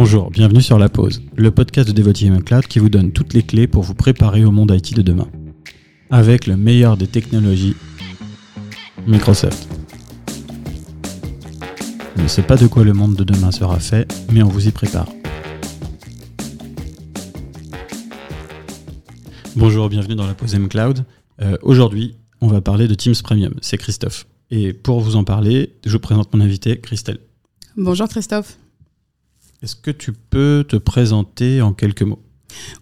Bonjour, bienvenue sur La Pause, le podcast de Devoteam Cloud qui vous donne toutes les clés pour vous préparer au monde IT de demain. Avec le meilleur des technologies, Microsoft. On ne sait pas de quoi le monde de demain sera fait, mais on vous y prépare. Bonjour, bienvenue dans La Pause M Cloud. Euh, Aujourd'hui, on va parler de Teams Premium. C'est Christophe. Et pour vous en parler, je vous présente mon invité, Christelle. Bonjour Christophe. Est-ce que tu peux te présenter en quelques mots?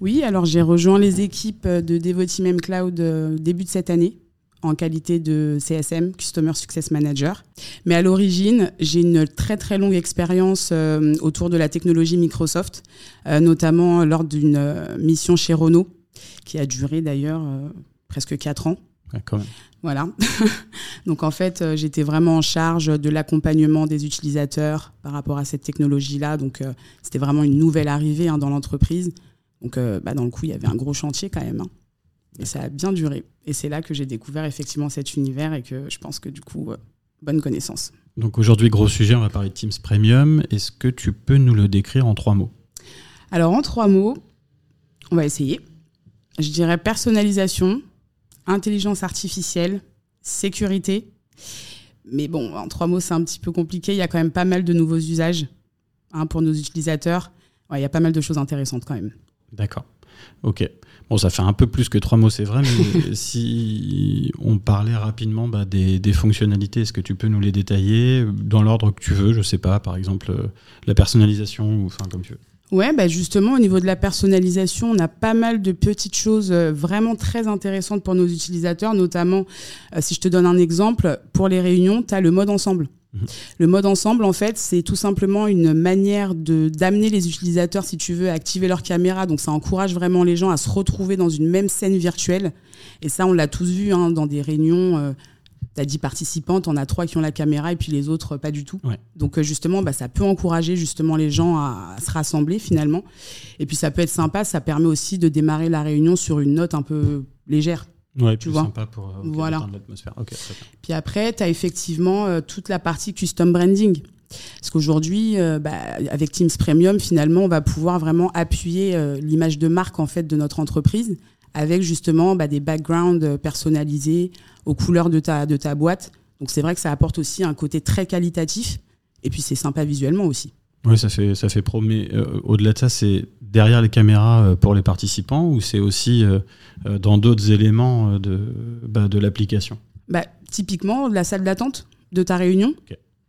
Oui, alors j'ai rejoint les équipes de Devoteam Cloud euh, début de cette année en qualité de CSM, Customer Success Manager. Mais à l'origine, j'ai une très très longue expérience euh, autour de la technologie Microsoft, euh, notamment lors d'une mission chez Renault, qui a duré d'ailleurs presque 4 ans. Ouais, quand même. Voilà. Donc en fait, euh, j'étais vraiment en charge de l'accompagnement des utilisateurs par rapport à cette technologie-là. Donc euh, c'était vraiment une nouvelle arrivée hein, dans l'entreprise. Donc euh, bah, dans le coup, il y avait un gros chantier quand même. hein. Et ça a bien duré. Et c'est là que j'ai découvert effectivement cet univers et que je pense que du coup, euh, bonne connaissance. Donc aujourd'hui, gros sujet, on va parler de Teams Premium. Est-ce que tu peux nous le décrire en trois mots? Alors en trois mots, on va essayer. Je dirais personnalisation, intelligence artificielle, sécurité. Mais bon, en trois mots, c'est un petit peu compliqué. Il y a quand même pas mal de nouveaux usages hein, pour nos utilisateurs. Ouais, il y a pas mal de choses intéressantes quand même. D'accord. Ok. Bon, ça fait un peu plus que trois mots, c'est vrai, mais si on parlait rapidement bah, des, des fonctionnalités, est-ce que tu peux nous les détailler dans l'ordre que tu veux Je sais pas, par exemple, euh, la personnalisation, ou enfin comme tu veux. Ouais, bah justement, au niveau de la personnalisation, on a pas mal de petites choses euh, vraiment très intéressantes pour nos utilisateurs, notamment, euh, si je te donne un exemple, pour les réunions, tu as le mode ensemble. Mhm. Le mode ensemble, en fait, c'est tout simplement une manière de d'amener les utilisateurs, si tu veux, à activer leur caméra. Donc, ça encourage vraiment les gens à se retrouver dans une même scène virtuelle. Et ça, on l'a tous vu hein, dans des réunions. Euh, tu as 10 participants, on a trois qui ont la caméra et puis les autres, pas du tout. Ouais. Donc, euh, justement, bah, ça peut encourager justement les gens à, à se rassembler finalement. Et puis, ça peut être sympa. Ça permet aussi de démarrer la réunion sur une note un peu légère. Ouais, Tu plus vois. sympa pour euh, Voilà. l'atmosphère. Puis après, tu as effectivement euh, toute la partie custom branding. Parce qu'aujourd'hui, euh, bah, avec Teams Premium, finalement, on va pouvoir vraiment appuyer l'image de marque en fait de notre entreprise avec justement bah, des backgrounds personnalisés aux couleurs de ta, de ta boîte. Donc c'est vrai que ça apporte aussi un côté très qualitatif. Et puis c'est sympa visuellement aussi. Oui, ça fait, ça fait pro. Mais euh, au-delà de ça, c'est derrière les caméras euh, pour les participants ou c'est aussi euh, dans d'autres éléments de, bah, de l'application? Bah, typiquement, la salle d'attente de ta réunion.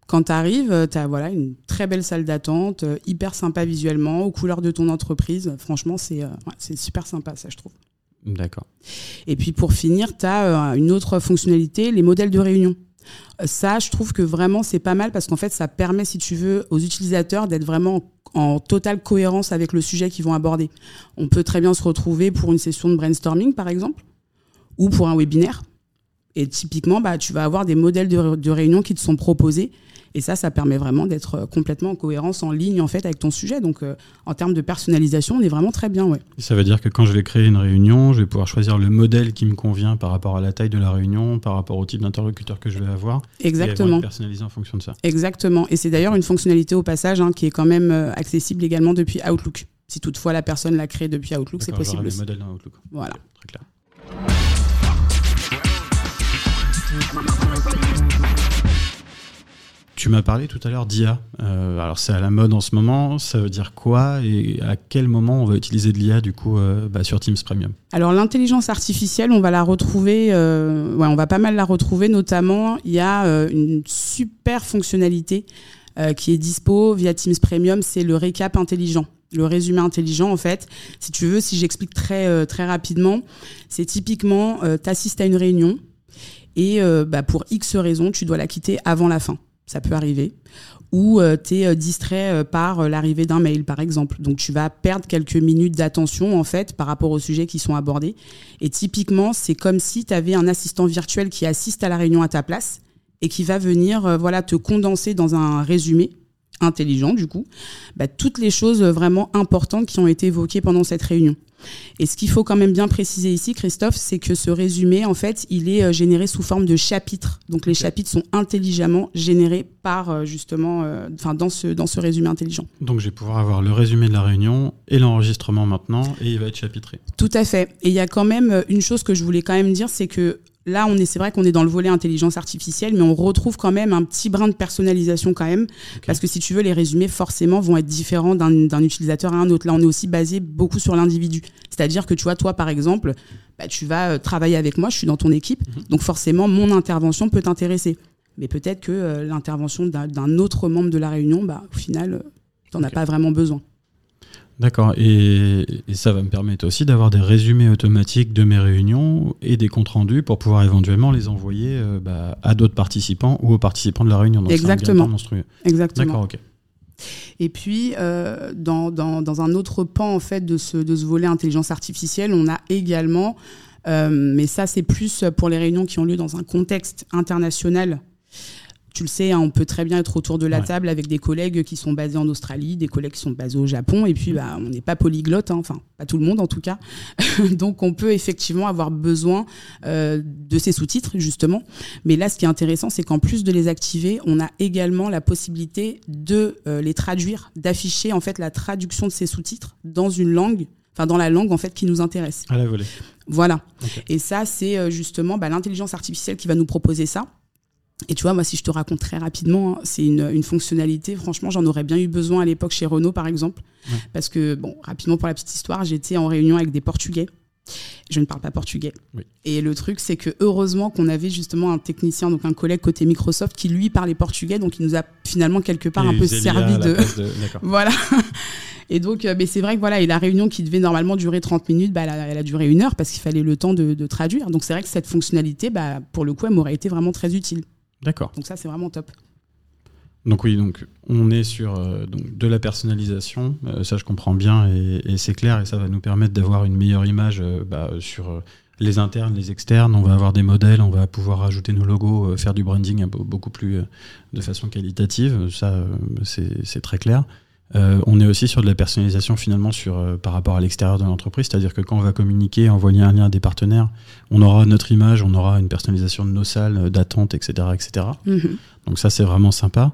Quand tu arrives, tu as voilà, une très belle salle d'attente, hyper sympa visuellement, aux couleurs de ton entreprise. Franchement, c'est ouais, c'est super sympa, ça, je trouve. D'accord. Et puis pour finir, tu as une autre fonctionnalité, les modèles de réunion. Euh, Ça, je trouve que vraiment, c'est pas mal parce qu'en fait, ça permet, si tu veux, aux utilisateurs d'être vraiment en, totale cohérence avec le sujet qu'ils vont aborder. On peut très bien se retrouver pour une session de brainstorming, par exemple, ou pour un webinaire. Et typiquement, bah, tu vas avoir des modèles de, de réunion qui te sont proposés. Et ça, ça permet vraiment d'être euh, complètement en cohérence, en ligne, en fait, avec ton sujet. Donc, euh, en termes de personnalisation, on est vraiment très bien, ouais. Ça veut dire que quand je vais créer une réunion, je vais pouvoir choisir le modèle qui me convient par rapport à la taille de la réunion, par rapport au type d'interlocuteur que je vais avoir. Et Exactement. être personnalisées en fonction de ça. Exactement. Et c'est d'ailleurs une fonctionnalité au passage hein, qui est quand même euh, accessible également depuis Outlook. Si toutefois la personne l'a créé depuis Outlook, c'est possible aussi. modèles dans Outlook. Voilà. Très clair. Tu m'as parlé tout à l'heure d'IA. Euh, alors c'est à la mode en ce moment. Ça veut dire quoi et à quel moment on va utiliser de l'IA du coup euh, bah, sur Teams Premium? Alors l'intelligence artificielle, on va la retrouver, euh, ouais, on va pas mal la retrouver. Notamment, il y a une super fonctionnalité qui est dispo via Teams Premium, c'est le récap intelligent. Le résumé intelligent, en fait, si tu veux, si j'explique très, très rapidement, c'est typiquement, tu assistes à une réunion et bah, pour X raisons, tu dois la quitter avant la fin. Ça peut arriver. Ou tu es distrait euh, par euh, l'arrivée d'un mail, par exemple. Donc tu vas perdre quelques minutes d'attention, en fait, par rapport aux sujets qui sont abordés. Et typiquement, c'est comme si tu avais un assistant virtuel qui assiste à la réunion à ta place et qui va venir euh, voilà, te condenser dans un résumé intelligent, du coup, bah, toutes les choses vraiment importantes qui ont été évoquées pendant cette réunion. Et ce qu'il faut quand même bien préciser ici, Christophe, c'est que ce résumé, en fait, il est euh, généré sous forme de chapitres. Donc les chapitres sont intelligemment générés par euh, justement, euh, enfin dans ce dans ce résumé intelligent. Donc je vais pouvoir avoir le résumé de la réunion et l'enregistrement maintenant, et il va être chapitré. Tout à fait. Et il y a quand même une chose que je voulais quand même dire, c'est que Là, on est, c'est vrai qu'on est dans le volet intelligence artificielle, mais on retrouve quand même un petit brin de personnalisation quand même, parce que si tu veux, les résumés forcément vont être différents d'un utilisateur à un autre. Là, on est aussi basé beaucoup sur l'individu, c'est-à-dire que tu vois, toi, par exemple, bah, tu vas euh, travailler avec moi, je suis dans ton équipe, mhm. donc forcément, mon intervention peut t'intéresser. Mais peut-être que euh, l'intervention d'un autre membre de la réunion, bah, au final, euh, tu n'en as pas vraiment besoin. D'accord. Et, ça va me permettre aussi d'avoir des résumés automatiques de mes réunions et des comptes rendus pour pouvoir éventuellement les envoyer euh, bah, à d'autres participants ou aux participants de la réunion. Exactement. monstrueux. Exactement. D'accord, ok. Et puis, euh, dans, dans, dans, un autre pan en fait de ce, de ce volet intelligence artificielle, on a également, euh, mais ça c'est plus pour les réunions qui ont lieu dans un contexte international tu le sais, hein, on peut très bien être autour de la table avec des collègues qui sont basés en Australie, des collègues qui sont basés au Japon, et puis bah, on n'est pas polyglotte, hein, enfin pas tout le monde en tout cas. Donc on peut effectivement avoir besoin euh, de ces sous-titres justement. Mais là, ce qui est intéressant, c'est qu'en plus de les activer, on a également la possibilité de euh, les traduire, d'afficher en fait la traduction de ces sous-titres dans une langue enfin dans la langue en fait qui nous intéresse. À la volée. Voilà. Et ça, c'est euh, justement bah, l'intelligence artificielle qui va nous proposer ça. Et tu vois, moi, si je te raconte très rapidement, hein, c'est une, une, fonctionnalité. Franchement, j'en aurais bien eu besoin à l'époque chez Renault, par exemple. Parce que, bon, rapidement pour la petite histoire, j'étais en réunion avec des Portugais. Je ne parle pas portugais. Et le truc, c'est que heureusement qu'on avait justement un technicien, donc un collègue côté Microsoft, qui lui parlait portugais, donc il nous a finalement quelque part un peu servi de. voilà. Et donc, euh, mais c'est vrai que voilà, et la réunion qui devait normalement durer 30 minutes, bah, elle, a, duré une heure parce qu'il fallait le temps de, de traduire. Donc c'est vrai que cette fonctionnalité, bah, pour le coup, elle m'aurait été vraiment très utile. D'accord. Donc ça, c'est vraiment top. Donc oui, donc on est sur euh, donc de la personnalisation, euh, ça je comprends bien et, c'est clair et ça va nous permettre d'avoir une meilleure image euh, bah, sur les internes, les externes. On va avoir des modèles, on va pouvoir rajouter nos logos, faire du branding beaucoup plus de façon qualitative. Ça, c'est très clair. Euh, on est aussi sur de la personnalisation finalement sur, euh, par rapport à l'extérieur de l'entreprise, c'est-à-dire que quand on va communiquer, envoyer un lien à des partenaires, on aura notre image, on aura une personnalisation de nos salles euh, d'attente, etc. etc. Mm-hmm. Donc ça c'est vraiment sympa.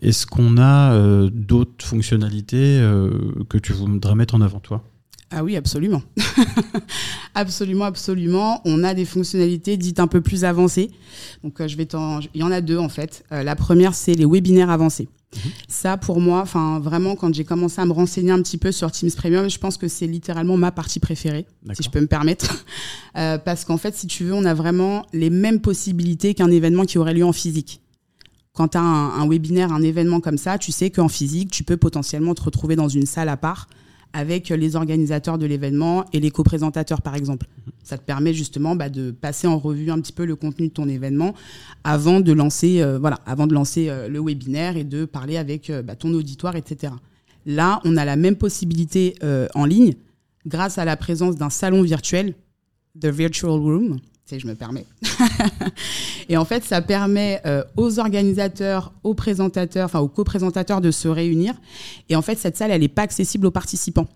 Est-ce qu'on a d'autres fonctionnalités que tu voudrais mettre en avant toi? Ah oui, absolument. absolument, absolument. On a des fonctionnalités dites un peu plus avancées. Donc, je vais Il y en a deux, en fait. la première, c'est les webinaires avancés. Ça, pour moi, enfin vraiment, quand j'ai commencé à me renseigner un petit peu sur Teams Premium, je pense que c'est littéralement ma partie préférée, si je peux me permettre, euh, parce qu'en fait, si tu veux, on a vraiment les mêmes possibilités qu'un événement qui aurait lieu en physique. Quand tu as un, un, webinaire, un événement comme ça, tu sais qu'en physique, tu peux potentiellement te retrouver dans une salle à part avec les organisateurs de l'événement et les co-présentateurs, par exemple. Ça te permet justement bah, de passer en revue un petit peu le contenu de ton événement avant de lancer, euh, voilà, avant de lancer euh, le webinaire et de parler avec euh, bah, ton auditoire, etc. Là, on a la même possibilité en ligne grâce à la présence d'un salon virtuel, The Virtual Room, je me permets. et en fait, ça permet aux organisateurs, aux présentateurs, enfin aux co-présentateurs de se réunir. Et en fait, cette salle, elle n'est pas accessible aux participants.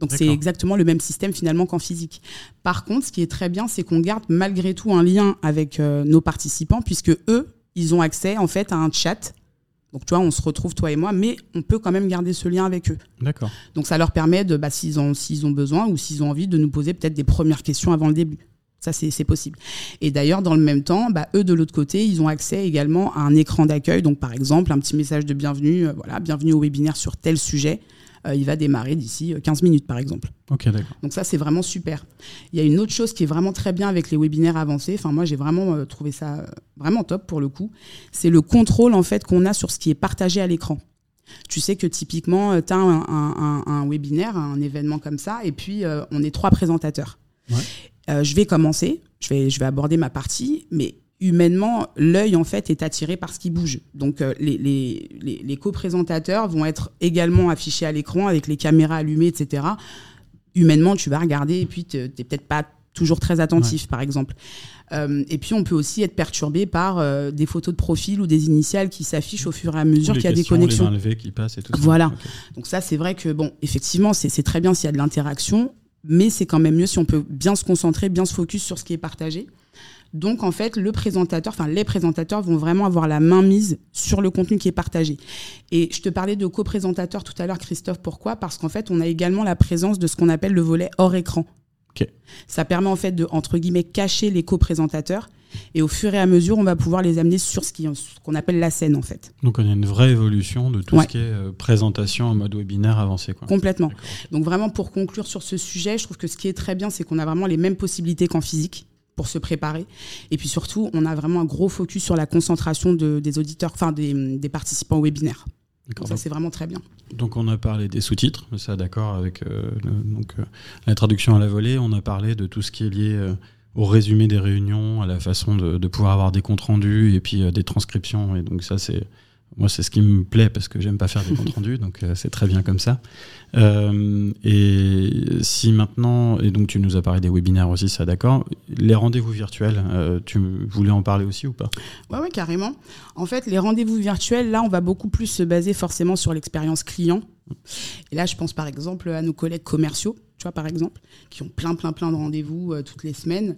Donc c'est exactement le même système finalement qu'en physique. Par contre, ce qui est très bien, c'est qu'on garde malgré tout un lien avec euh, nos participants, puisque eux, ils ont accès en fait à un chat. Donc tu vois, on se retrouve toi et moi, mais on peut quand même garder ce lien avec eux. D'accord. Donc ça leur permet de, bah, s'ils ont, s'ils ont besoin ou s'ils ont envie, de nous poser peut-être des premières questions avant le début. Ça, c'est possible. Et d'ailleurs, dans le même temps, bah, eux, de l'autre côté, ils ont accès également à un écran d'accueil. Donc, par exemple, un petit message de bienvenue, euh, voilà, bienvenue au webinaire sur tel sujet. Euh, il va démarrer d'ici 15 euh, minutes, par exemple. Ok, d'accord. Donc ça, c'est vraiment super. Il y a une autre chose qui est vraiment très bien avec les webinaires avancés. Enfin, moi, j'ai vraiment euh, trouvé ça vraiment top pour le coup. C'est le contrôle en fait qu'on a sur ce qui est partagé à l'écran. Tu sais que typiquement, tu as un, webinaire, un événement comme ça, et puis on est trois présentateurs. Je vais commencer, je vais, je vais aborder ma partie, mais humainement, l'œil en fait est attiré par ce qui bouge. Donc euh, les, les, les, co-présentateurs vont être également affichés à l'écran avec les caméras allumées, etc. Humainement, tu vas regarder et puis tu n'es peut-être pas toujours très attentif, par exemple. Euh, et puis, on peut aussi être perturbé par euh, des photos de profil ou des initiales qui s'affichent au fur et à mesure qu'il y a des connexions. Les qui passent et tout ça. Voilà. Donc ça, c'est vrai que, bon, effectivement, c'est très bien s'il y a de l'interaction, mais c'est quand même mieux si on peut bien se concentrer, bien se focus sur ce qui est partagé. Donc en fait, le présentateur, enfin les présentateurs vont vraiment avoir la main mise sur le contenu qui est partagé. Et je te parlais de co-présentateurs tout à l'heure, Christophe. Pourquoi? Parce qu'en fait, on a également la présence de ce qu'on appelle le volet hors écran. Ça permet en fait de entre guillemets cacher les co-présentateurs et au fur et à mesure, on va pouvoir les amener sur ce qu'on appelle la scène en fait. Donc on a une vraie évolution de tout ce qui est euh, présentation en mode webinaire avancé. Quoi. Complètement. Donc vraiment pour conclure sur ce sujet, je trouve que ce qui est très bien, c'est qu'on a vraiment les mêmes possibilités qu'en physique pour se préparer. Et puis surtout, on a vraiment un gros focus sur la concentration des auditeurs, enfin des, participants au webinaire. ça, c'est vraiment très bien. Donc, on a parlé des sous-titres, ça, d'accord, avec euh, donc, euh, la traduction à la volée. On a parlé de tout ce qui est lié euh, au résumé des réunions, à la façon de, de pouvoir avoir des comptes rendus et puis des transcriptions. Et donc, ça, c'est moi, c'est ce qui me plaît parce que j'aime pas faire des comptes rendus, donc euh, c'est très bien comme ça. Euh, et si maintenant, et donc tu nous as parlé des webinaires aussi, ça d'accord. Les rendez-vous virtuels, euh, tu voulais en parler aussi ou pas? Ouais, ouais, carrément. En fait, les rendez-vous virtuels, là, on va beaucoup plus se baser forcément sur l'expérience client. Et là, je pense par exemple à nos collègues commerciaux, tu vois, par exemple, qui ont plein, plein, plein de rendez-vous toutes les semaines.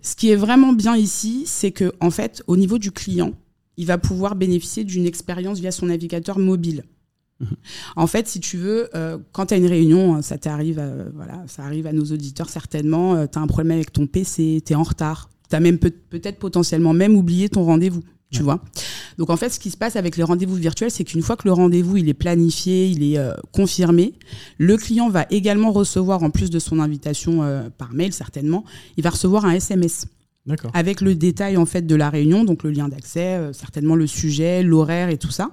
Ce qui est vraiment bien ici, c'est que en fait, au niveau du client, il va pouvoir bénéficier d'une expérience via son navigateur mobile. Mhm. En fait, si tu veux, euh, quand tu as une réunion, hein, ça t'arrive, voilà, ça arrive à nos auditeurs certainement, euh, tu as un problème avec ton PC, tu es en retard, tu as même peut-être potentiellement même oublié ton rendez-vous, tu vois. Donc en fait, ce qui se passe avec les rendez-vous virtuels, c'est qu'une fois que le rendez-vous il est planifié, il est euh, confirmé, le client va également recevoir en plus de son invitation par mail certainement, il va recevoir un SMS avec le détail en fait de la réunion, donc le lien d'accès, euh, certainement le sujet, l'horaire et tout ça.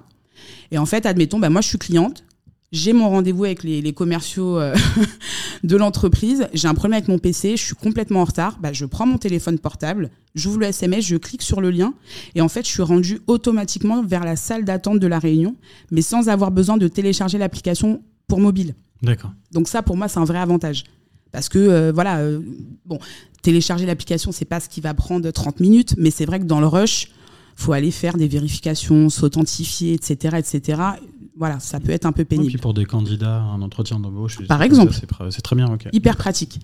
Et en fait, admettons, bah, moi je suis cliente, j'ai mon rendez-vous avec les, commerciaux euh, de l'entreprise, j'ai un problème avec mon PC, je suis complètement en retard, bah, je prends mon téléphone portable, j'ouvre le SMS, je clique sur le lien et en fait je suis rendu automatiquement vers la salle d'attente de la réunion, mais sans avoir besoin de télécharger l'application pour mobile. D'accord. Donc ça pour moi c'est un vrai avantage. Parce que euh, voilà, bon, télécharger l'application, c'est pas ce qui va prendre 30 minutes, mais c'est vrai que dans le rush, faut aller faire des vérifications, s'authentifier, etc., etc. Voilà, ça peut être un peu pénible. Et puis pour des candidats, un entretien d'embauche, par exemple, c'est très bien. Hyper pratique.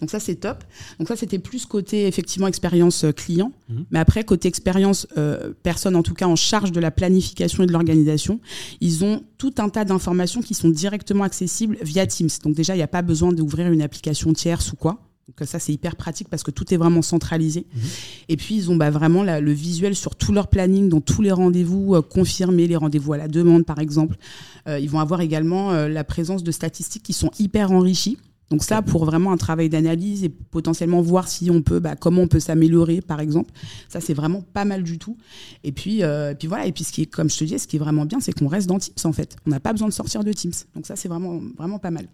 Donc ça c'est top. Donc ça c'était plus côté effectivement expérience euh, client, mhm. mais après côté expérience euh, personne en tout cas en charge de la planification et de l'organisation, ils ont tout un tas d'informations qui sont directement accessibles via Teams. Donc déjà il n'y a pas besoin d'ouvrir une application tierce ou quoi. Donc ça, c'est hyper pratique parce que tout est vraiment centralisé. Mhm. Et puis, ils ont bah, vraiment le visuel sur tout leur planning, dans tous les rendez-vous euh, confirmés, les rendez-vous à la demande, par exemple. Euh, ils vont avoir également euh, la présence de statistiques qui sont hyper enrichies. Donc ça, pour vraiment un travail d'analyse et potentiellement voir si on peut, bah, comment on peut s'améliorer, par exemple. Ça, c'est vraiment pas mal du tout. Et puis, puis voilà. Et puis, ce qui est, comme je te dis, ce qui est vraiment bien, c'est qu'on reste dans Teams, en fait. On n'a pas besoin de sortir de Teams. Donc ça, c'est vraiment, vraiment pas mal.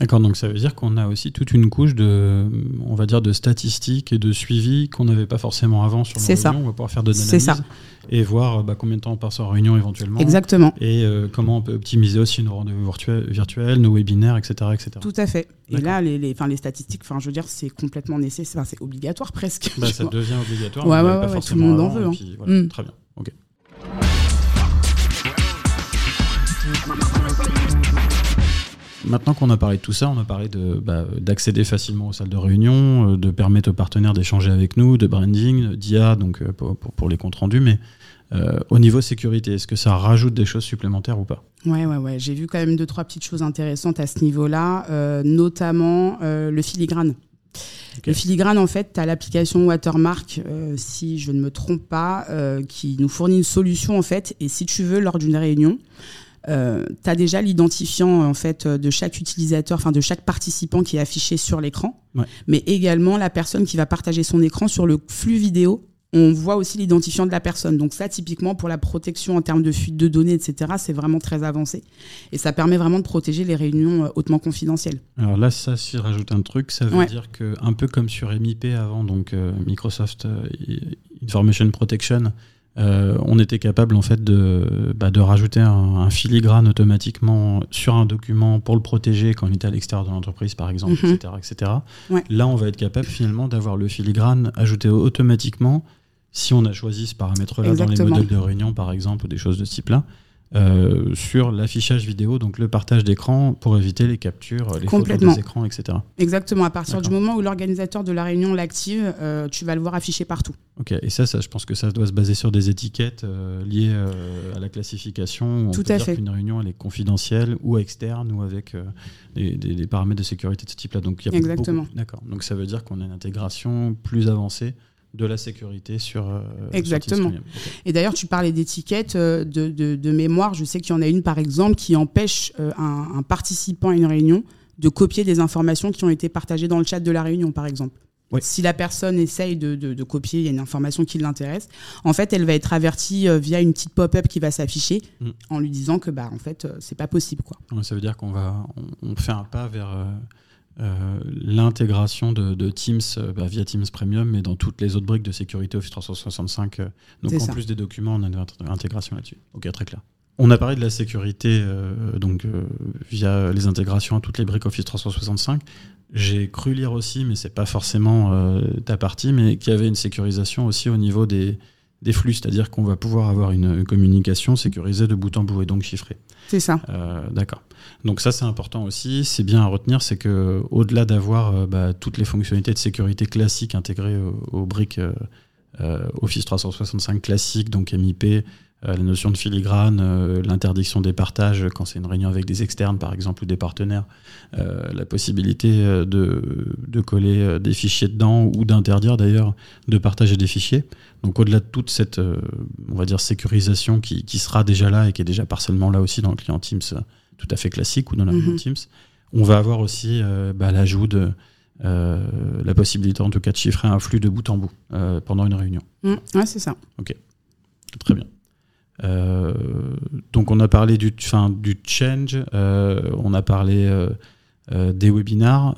D'accord, donc ça veut dire qu'on a aussi toute une couche de, on va dire, de statistiques et de suivi qu'on n'avait pas forcément avant sur nos réunions. Ça. On va pouvoir faire de l'analyse et voir bah, combien de temps on passe en réunion éventuellement. Exactement. Et euh, comment on peut optimiser aussi nos rendez-vous virtuels, nos webinaires, etc., etc. Tout à fait. Et là, les, les, les statistiques, je veux dire, c'est complètement nécessaire, c'est obligatoire presque. Bah, ça devient obligatoire. Ouais, ouais, ouais, tout le monde en veut. Hein. Mm. Très bien. Ok. Maintenant qu'on a parlé de tout ça, on a parlé bah, d'accéder facilement aux salles de réunion, euh, de permettre aux partenaires d'échanger avec nous, de branding, d'IA, donc euh, pour, les comptes rendus, mais euh, au niveau sécurité, est-ce que ça rajoute des choses supplémentaires ou pas? Ouais, ouais, ouais. J'ai vu quand même deux, trois petites choses intéressantes à ce niveau-là, notamment le filigrane. Le filigrane, en fait, tu as l'application Watermark, si je ne me trompe pas, qui nous fournit une solution, en fait. Et si tu veux, lors d'une réunion, euh, tu as déjà l'identifiant en fait de chaque utilisateur, enfin de chaque participant qui est affiché sur l'écran, mais également la personne qui va partager son écran sur le flux vidéo. On voit aussi l'identifiant de la personne. Donc ça, typiquement, pour la protection en termes de fuite de données, etc., c'est vraiment très avancé. Et ça permet vraiment de protéger les réunions euh, hautement confidentielles. Alors là, ça, si je rajoute un truc, ça veut dire que, un peu comme sur MIP avant, donc euh, Microsoft Information Protection, euh, on était capable en fait de, bah, de rajouter un, filigrane automatiquement sur un document pour le protéger quand il était à l'extérieur de l'entreprise, par exemple, etc. Mhm. etc. Ouais. Là, on va être capable finalement d'avoir le filigrane ajouté automatiquement si on a choisi ce paramètre-là dans les modèles de réunion, par exemple, ou des choses de ce type-là. Euh, sur l'affichage vidéo, donc le partage d'écran pour éviter les captures, les photos des écrans, etc. Exactement. À partir du moment où l'organisateur de la réunion l'active, euh, tu vas le voir affiché partout. Ok, et ça, ça, je pense que ça doit se baser sur des étiquettes euh, liées euh, à la classification. On Tout peut à dire fait. qu'une réunion, elle est confidentielle ou externe ou avec euh, des, des- des paramètres de sécurité de ce type-là. Donc, il y a Exactement. D'accord. Donc, ça veut dire qu'on a une intégration plus avancée de la sécurité sur. euh, Exactement. Et d'ailleurs, tu parlais d'étiquettes euh, de, de- de mémoire. Je sais qu'il y en a une, par exemple, qui empêche euh, un, un participant à une réunion de copier des informations qui ont été partagées dans le chat de la réunion, par exemple. Oui. Si la personne essaye de, de- copier, il y a une information qui l'intéresse. En fait, elle va être avertie euh, via une petite pop-up qui va s'afficher Mm. en lui disant que, bah, en fait, c'est pas possible, quoi. Ouais, Ça veut dire qu'on va, on, on fait un pas vers euh, l'intégration de, de Teams euh, bah, via Teams Premium, mais dans toutes les autres briques de sécurité Office 365. euh, donc en ça. plus des documents, on a une int- intégration là-dessus. Ok, très clair. On a parlé de la sécurité euh, donc via les intégrations à toutes les briques Office 365. J'ai cru lire aussi, mais c'est pas forcément ta partie, mais qu'il y avait une sécurisation aussi au niveau des, des flux, c'est-à-dire qu'on va pouvoir avoir une, communication sécurisée de bout en bout et donc chiffrée. C'est ça. Euh, D'accord. Donc ça c'est important aussi. C'est bien à retenir, c'est que au-delà d'avoir euh, bah, toutes les fonctionnalités de sécurité classiques intégrées au- aux briques euh, Office 365 classique, donc MIP, la notion de filigrane, euh, l'interdiction des partages quand c'est une réunion avec des externes par exemple ou des partenaires, euh, la possibilité euh, de, de coller euh, des fichiers dedans ou d'interdire d'ailleurs de partager des fichiers. Donc au-delà de toute cette, euh, on va dire, sécurisation qui, qui sera déjà là et qui est déjà partiellement là aussi dans le client Teams euh, tout à fait classique ou dans la réunion Mhm. Teams, on va avoir aussi euh, bah, l'ajout de euh, la possibilité en tout cas de chiffrer un flux de bout en bout euh, pendant une réunion. Mm. Ouais, c'est ça. Très bien. Euh, donc on a parlé du, fin, du change, euh, on a parlé euh, des webinars.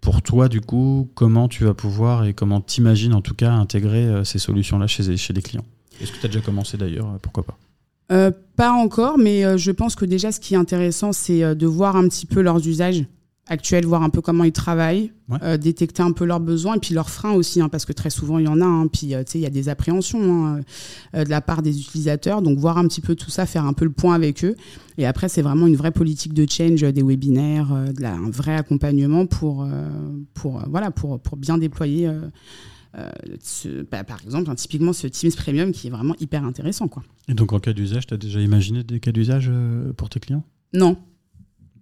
Pour toi, du coup, comment tu vas pouvoir et comment t'imagines en tout cas intégrer ces solutions-là chez, chez des clients? Est-ce que tu as déjà commencé d'ailleurs? Pourquoi pas? Pas encore, mais je pense que déjà, ce qui est intéressant, c'est de voir un petit peu leurs usages actuels, voir un peu comment ils travaillent, Ouais. euh, détecter un peu leurs besoins et puis leurs freins aussi, hein, parce que très souvent, il y en a. hein, puis, euh, tu sais, il y a des appréhensions hein, euh, de la part des utilisateurs. Donc, voir un petit peu tout ça, faire un peu le point avec eux. Et après, c'est vraiment une vraie politique de change, des webinaires, euh, de la- un vrai accompagnement pour, euh, pour, euh, voilà, pour, pour bien déployer. euh, euh, ce- bah, par exemple, hein, typiquement ce Teams Premium qui est vraiment hyper intéressant. Quoi. Et donc en cas d'usage, tu as déjà imaginé des cas d'usage euh, pour tes clients? Non,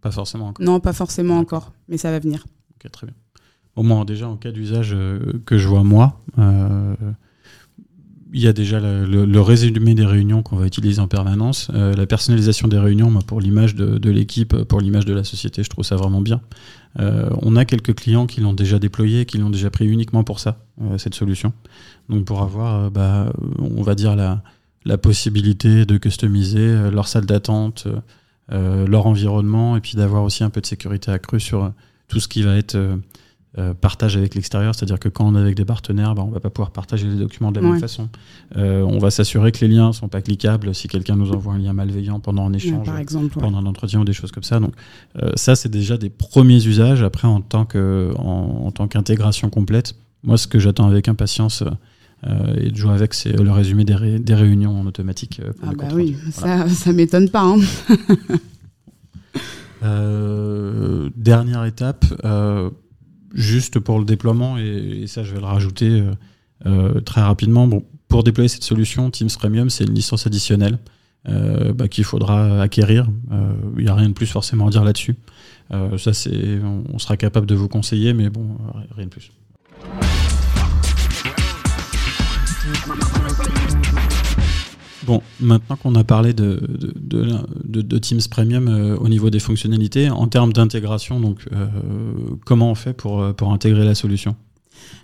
Pas forcément encore. Non, pas forcément encore, mais ça va venir. Ok, très bien. Au moins, déjà, en cas d'usage euh, que je vois moi, euh, il y a déjà le, le- le résumé des réunions qu'on va utiliser en permanence, euh, la personnalisation des réunions, moi, pour l'image de, de l'équipe, pour l'image de la société, je trouve ça vraiment bien. Euh, on a quelques clients qui l'ont déjà déployé, qui l'ont déjà pris uniquement pour ça, euh, cette solution. Donc pour avoir, bah, on va dire, la, la possibilité de customiser leur salle d'attente, leur environnement, et puis d'avoir aussi un peu de sécurité accrue sur euh, tout ce qui va être euh, euh, partage avec l'extérieur, c'est-à-dire que quand on est avec des partenaires, bah, on va pas pouvoir partager les documents de la Ouais. même façon. Euh, on va s'assurer que les liens sont pas cliquables si quelqu'un nous envoie un lien malveillant pendant un échange par exemple. ouais. pendant un entretien ou des choses comme ça. Donc euh, ça, c'est déjà des premiers usages. Après, en tant que en, en tant qu'intégration complète, moi, ce que j'attends avec impatience euh, et de jouer avec, c'est le résumé des, ré- des réunions en automatique. euh, pour Ah les bah oui. Voilà. ça, ça m'étonne pas. hein. Euh, dernière étape, euh, juste pour le déploiement, et, et ça, je vais le rajouter très rapidement. Bon, pour déployer cette solution, Teams Premium, c'est une licence additionnelle. euh, bah, qu'il faudra acquérir. Euh, Il n'y a rien de plus forcément à dire là-dessus. Euh, ça, c'est, on, on sera capable de vous conseiller, mais bon, rien de plus. Bon, maintenant qu'on a parlé de, Teams Premium euh, au niveau des fonctionnalités, en termes d'intégration, donc euh, comment on fait pour, euh, intégrer la solution?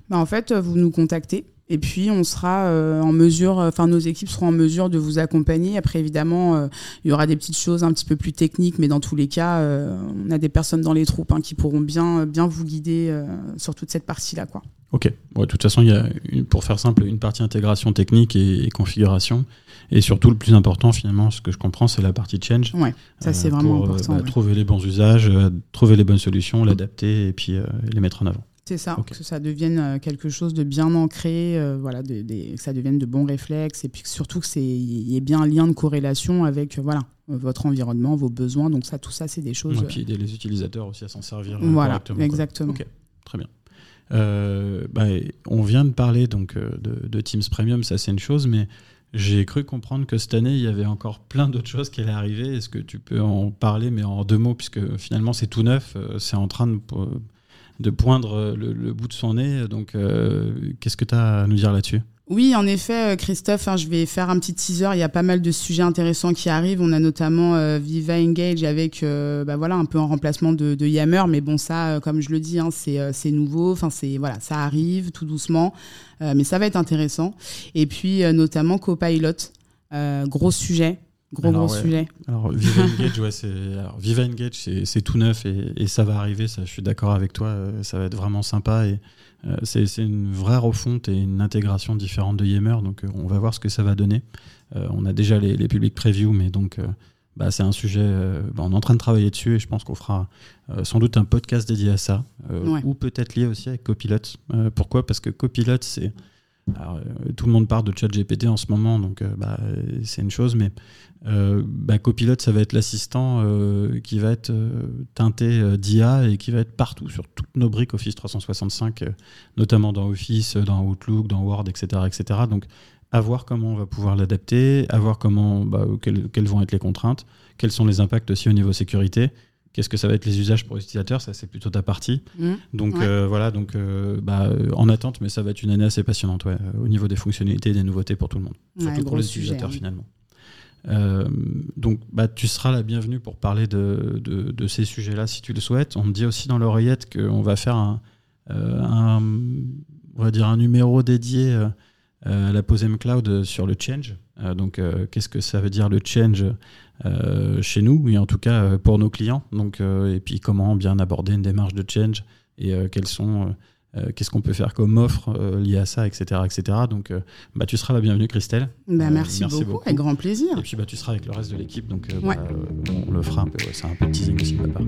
Bah, en fait, vous nous contactez Et puis on sera euh, en mesure, enfin nos équipes seront en mesure de vous accompagner. Après évidemment, euh, il y aura des petites choses un petit peu plus techniques, mais dans tous les cas, euh, on a des personnes dans les troupes hein, qui pourront bien, bien vous guider sur toute cette partie-là, quoi. Ok. de toute façon, il y a, une, pour faire simple, une partie intégration technique et, configuration. Et surtout, le plus important, finalement, ce que je comprends, c'est la partie change. Ouais, ça c'est vraiment important. Bah, trouver les bons usages, trouver les bonnes solutions, l'adapter et puis les mettre en avant. C'est ça, que ça devienne euh, quelque chose de bien ancré, euh, voilà, que ça devienne de bons réflexes, et puis surtout qu'il y ait bien un lien de corrélation avec euh, voilà, votre environnement, vos besoins. Donc ça, tout ça, c'est des choses. Et puis aider les utilisateurs aussi à s'en servir. Voilà, exactement. Ok, très bien. Bah, on vient de parler donc de, Teams Premium, ça c'est une chose, mais j'ai cru comprendre que cette année, il y avait encore plein d'autres choses qui allaient arriver. Est-ce que tu peux en parler, mais en deux mots, puisque finalement c'est tout neuf, c'est en train de de poindre euh, le, bout de son nez. Donc, euh, qu'est-ce que tu as à nous dire là-dessus? Oui, en effet, euh, Christophe, hein, je vais faire un petit teaser. Il y a pas mal de sujets intéressants qui arrivent. On a notamment Viva Engage avec, bah voilà, un peu en remplacement de, Yammer. Mais bon, ça, comme je le dis, hein, c'est nouveau. Enfin, c'est voilà, ça arrive tout doucement, mais ça va être intéressant. Et puis notamment Copilot, gros sujet. Gros gros sujet. Alors Viva Engage, ouais, c'est Viva Engage, c'est tout neuf et, ça va arriver. Ça, je suis d'accord avec toi. Euh, ça va être vraiment sympa et euh, c'est une vraie refonte et une intégration différente de Yammer. Donc euh, on va voir ce que ça va donner. on a déjà les, les public previews, mais donc bah, c'est un sujet. Bah, on est en train de travailler dessus et je pense qu'on fera sans doute un podcast dédié à ça ou peut-être lié aussi avec Copilot. pourquoi? Parce que Copilot, c'est tout le monde parle de ChatGPT en ce moment, donc bah, c'est une chose, mais euh, bah, Copilot, ça va être l'assistant euh, qui va être euh, teinté d'IA et qui va être partout sur toutes nos briques Office 365, notamment dans Office, dans Outlook, dans Word, etc., etc. Donc, à voir comment on va pouvoir l'adapter, à voir comment, bah, quelles, vont être les contraintes, quels sont les impacts aussi au niveau sécurité. Qu'est-ce que ça va être les usages pour les utilisateurs Ça, c'est plutôt ta partie. Mmh. donc voilà, donc bah, en attente, mais ça va être une année assez passionnante au niveau des fonctionnalités et des nouveautés pour tout le monde, surtout pour les utilisateurs finalement. Euh, donc, bah, tu seras la bienvenue pour parler de, de, ces sujets-là si tu le souhaites. On me dit aussi dans l'oreillette qu'on va faire un, euh, un, on va dire un numéro dédié euh, à la pose Cloud sur le change. donc, qu'est-ce que ça veut dire le change? Chez nous et en tout cas pour nos clients. Donc, et puis comment bien aborder une démarche de change et quels sont euh, qu'est-ce qu'on peut faire comme offre euh, liée à ça, etc. etc. Donc, euh, bah, tu seras la bienvenue, Christelle. Bah, merci, beaucoup, avec grand plaisir. Et puis, bah, tu seras avec le reste de l'équipe, donc bah, on le fera un peu. c'est un peu teasing aussi ma part.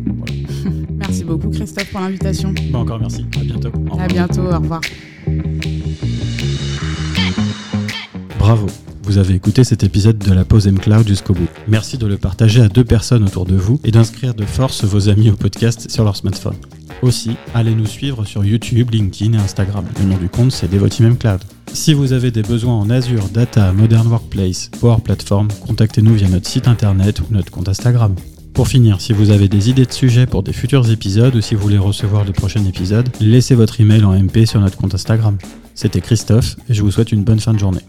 merci beaucoup, Christophe, pour l'invitation. Bah, encore merci. À bientôt. À bientôt. Au revoir. Bravo. Vous avez écouté cet épisode de la pause M-Cloud jusqu'au bout. Merci de le partager à deux personnes autour de vous et d'inscrire de force vos amis au podcast sur leur smartphone. Aussi, allez nous suivre sur YouTube, LinkedIn et Instagram. Le nom du compte, c'est Devoteam Cloud. Si vous avez des besoins en Azure, Data, Modern Workplace, Power Platform, contactez-nous via notre site internet ou notre compte Instagram. Pour finir, si vous avez des idées de sujets pour des futurs épisodes ou si vous voulez recevoir de prochains épisodes, laissez votre email en MP sur notre compte Instagram. C'était Christophe et je vous souhaite une bonne fin de journée.